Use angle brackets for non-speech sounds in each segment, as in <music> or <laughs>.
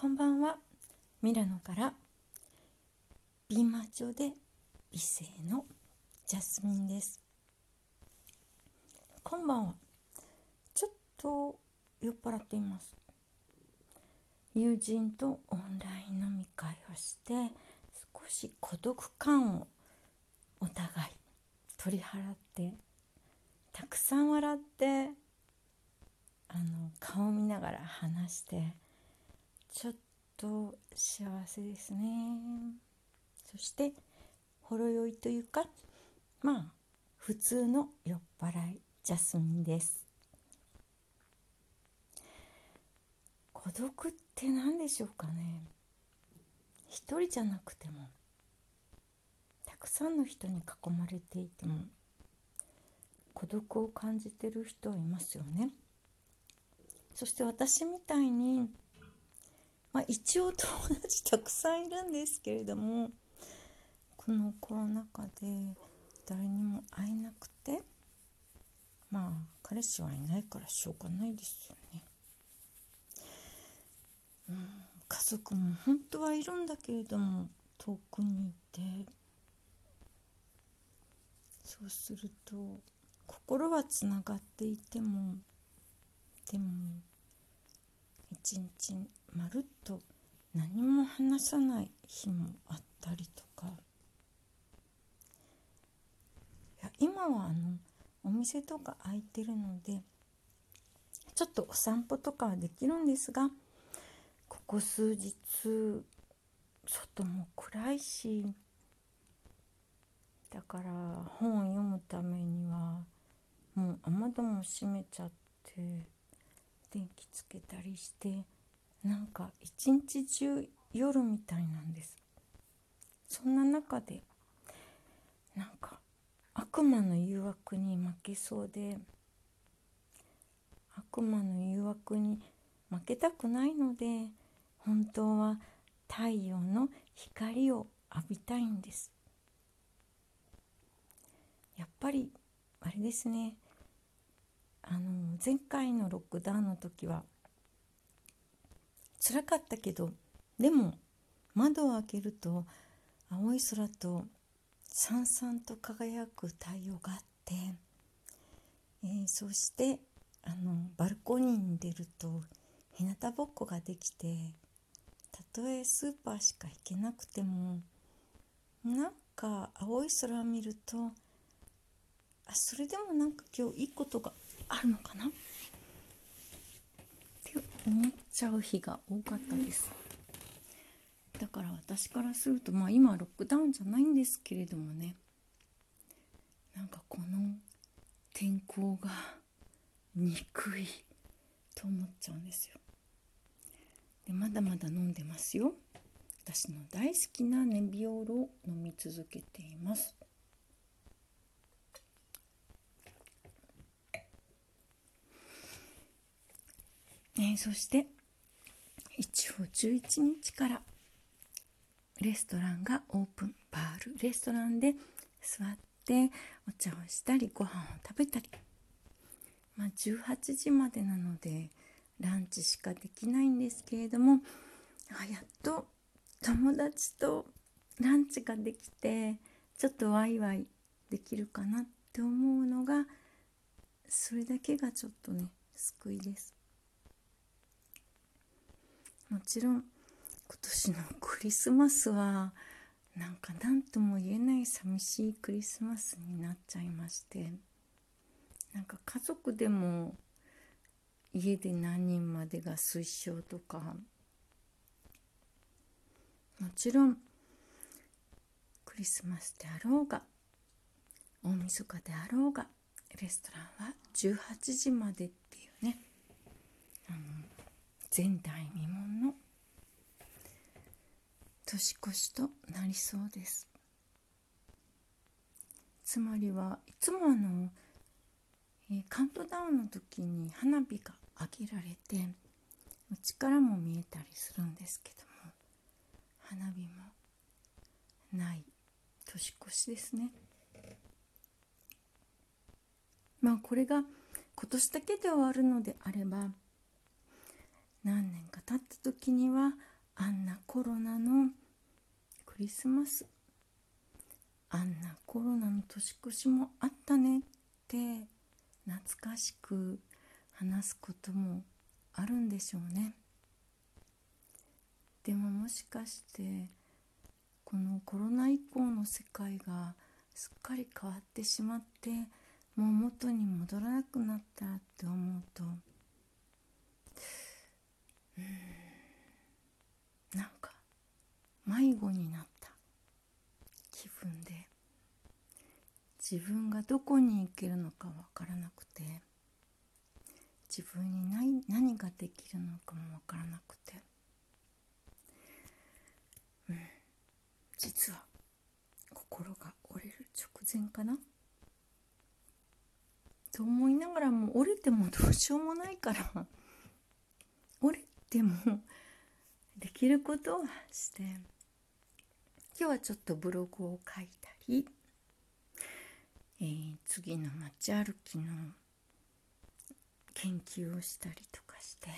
こんばんは。ミラノから美魔女で美声のジャスミンです。こんばんは。ちょっと酔っ払っています。友人とオンライン飲み会をして少し孤独感をお互い取り払ってたくさん笑ってあの顔を見ながら話してちょっと幸せですね。そしてほろ酔いというかまあ普通の酔っ払いジャスミンです。孤独って何でしょうかね。一人じゃなくてもたくさんの人に囲まれていても孤独を感じてる人はいますよね。そして私みたいにまあ、一応友達たくさんいるんですけれどもこのコロナ禍で誰にも会えなくてまあ彼氏はいないからしょうがないですよね。うん、家族も本当はいるんだけれども遠くにいてそうすると心はつながっていてもでも一日まるっと何も話さない日もあったりとか。いや今はあのお店とか開いてるのでちょっとお散歩とかはできるんですがここ数日外も暗いしだから本を読むためにはもう雨戸も閉めちゃって電気つけたりしてなんか一日中夜みたいなんです。そんな中でなんか悪魔の誘惑に負けそうで悪魔の誘惑に負けたくないので本当は太陽の光を浴びたいんです。やっぱりあれですね。あの前回のロックダウンの時は辛かったけどでも窓を開けると青い空とさんさんと輝く太陽があって、えー、そしてあのバルコニーに出ると日向ぼっこができてたとえスーパーしか行けなくてもなんか青い空を見るとあそれでもなんか今日いいことがあるのかな？って思っちゃう日が多かったです。だから私からするとまあ今ロックダウンじゃないんですけれどもね。なんかこの天候が憎いと思っちゃうんですよ。でまだまだ飲んでますよ。私の大好きなネビオールを飲み続けています。えー、そして一応11日から。レストランがオープン。バールレストランで座ってお茶をしたりご飯を食べたり、まあ、18時までなのでランチしかできないんですけれどもあやっと友達とランチができてちょっとワイワイできるかなって思うのがそれだけがちょっとね救いです。もちろん今年のクリスマスはなんか何とも言えない寂しいクリスマスになっちゃいましてなんか家族でも家で何人までが推奨とかもちろんクリスマスであろうが大晦日であろうがレストランは18時までっていうねあの前代未聞年越しとなりそうです。つまりはいつもあの、えー、カウントダウンの時に花火が上げられてうちからも見えたりするんですけども花火もない年越しですね。まあこれが今年だけで終わるのであれば何年か経った時にはあんなコロナのクリスマス。あんなコロナの年越しもあったねって懐かしく話すこともあるんでしょうね。でももしかしてこのコロナ以降の世界がすっかり変わってしまってもう元に戻らなくなったって思うとうん。なんか迷子になった。気分で。自分がどこに行けるのかわからなくて。自分に何何ができるのかもわからなくて。うん。実は心が折れる直前かな。と思いながらも折れてもどうしようもないから。折れてもできることをして今日はちょっとブログを書いたり、えー、次の街歩きの研究をしたりとかして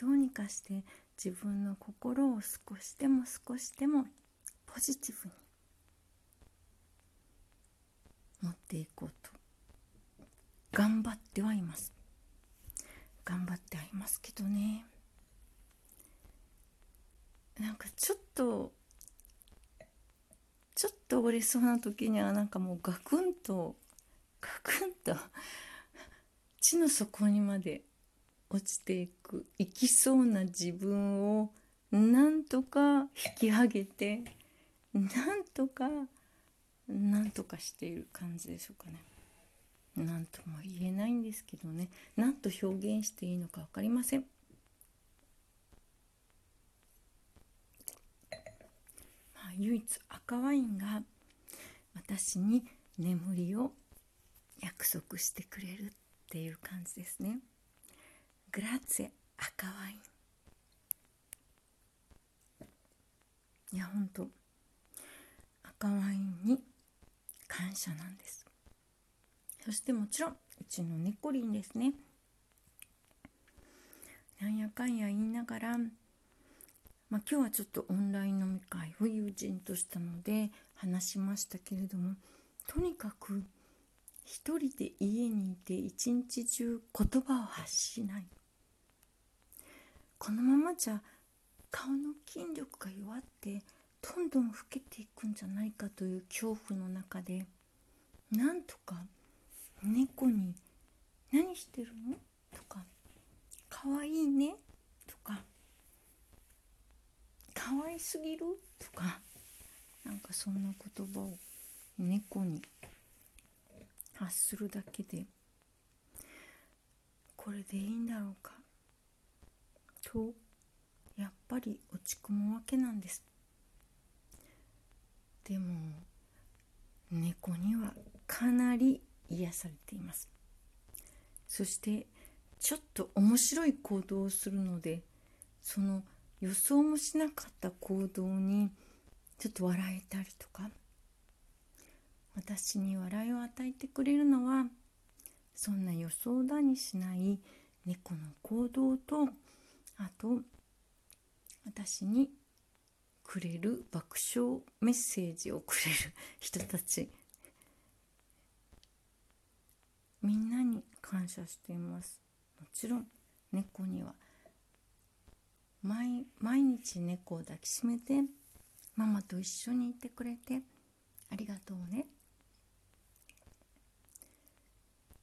どうにかして自分の心を少しでも少しでもポジティブに持っていこうと頑張ってはいます。頑張ってはいますけどね。なんかちょっとちょっと折れそうな時にはなんかもうガクンとガクンと地の底にまで落ちていくいきそうな自分をなんとか引き上げてなんとかなんとかしている感じでしょうかね。何とも言えないんですけどね何と表現していいのか分かりません。まあ、唯一赤ワインが私に眠りを約束してくれるっていう感じですね。グラッツェ赤ワイン。いや本当赤ワインに感謝なんですそしてもちろんうちの猫リンですねなんやかんや言いながら、まあ、今日はちょっとオンライン飲み会を友人としたので話しましたけれどもとにかく一人で家にいて一日中言葉を発しないこのままじゃ顔の筋力が弱ってどんどん老けていくんじゃないかという恐怖の中でなんとか猫に「何してるの?」とか「かわいいね」とか「かわいすぎる?」とかなんかそんな言葉を猫に発するだけでこれでいいんだろうか？とやっぱり落ち込むわけなんです。でも猫にはかなり癒されています。そしてちょっと面白い行動をするのでその予想もしなかった行動にちょっと笑えたりとか。私に笑いを与えてくれるのはそんな予想だにしない猫の行動とあと私にくれる爆笑メッセージをくれる <laughs> 人たち。みんなに感謝しています。もちろん猫には毎日猫を抱きしめてママと一緒にいてくれてありがとうね。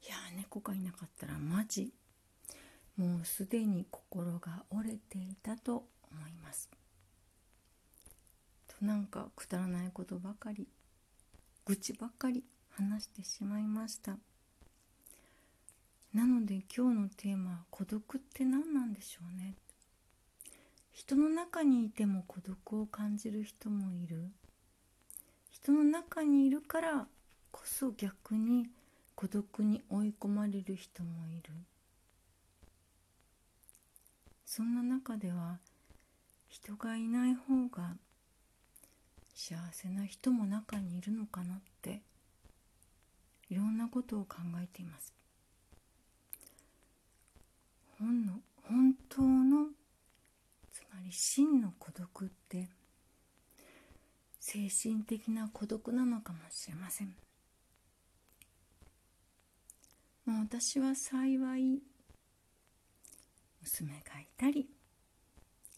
いや猫がいなかったらマジもうすでに心が折れていたと思います。となんかくだらないことばかり愚痴ばかり話してしまいました。なので今日のテーマは孤独って何なんでしょうね。人の中にいても孤独を感じる人もいる。人の中にいるからこそ逆に孤独に追い込まれる人もいる。そんな中では人がいない方が幸せな人も中にいるのかなっていろんなことを考えています。本の本当の真の孤独って精神的な孤独なのかもしれません、まあ、私は幸い娘がいたり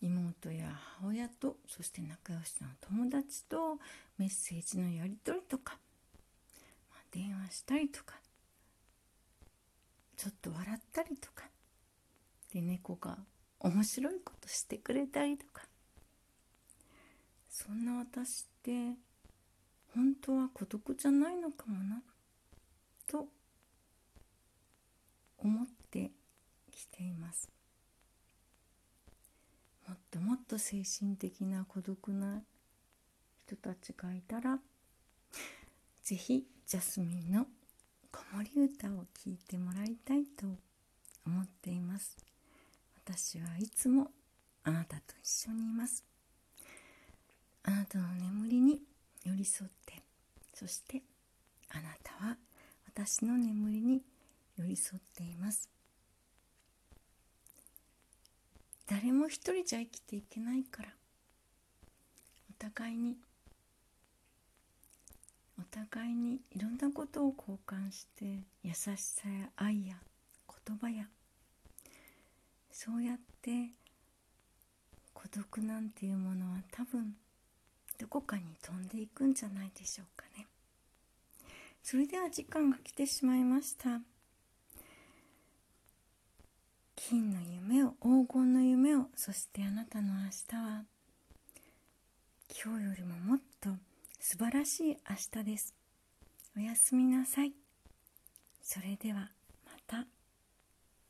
妹や母親とそして仲良しの友達とメッセージのやり取りとか、まあ、電話したりとかちょっと笑ったりとかで猫が面白いことしてくれたりとか。そんな私って本当は孤独じゃないのかもなと思ってきています。もっともっと精神的な孤独な人たちがいたら是非ジャスミンの子守歌を聴いてもらいたいと思っています。私はいつもあなたと一緒にいます。あなたの眠りに寄り添ってそしてあなたは私の眠りに寄り添っています。誰も一人じゃ生きていけないから。お互いにお互いにいろんなことを交換して優しさや愛や言葉やそうやって孤独なんていうものは多分どこかに飛んでいくんじゃないでしょうかね。それでは時間が来てしまいました。金の夢を黄金の夢をそしてあなたの明日は今日よりももっと素晴らしい明日です。おやすみなさい。それでは。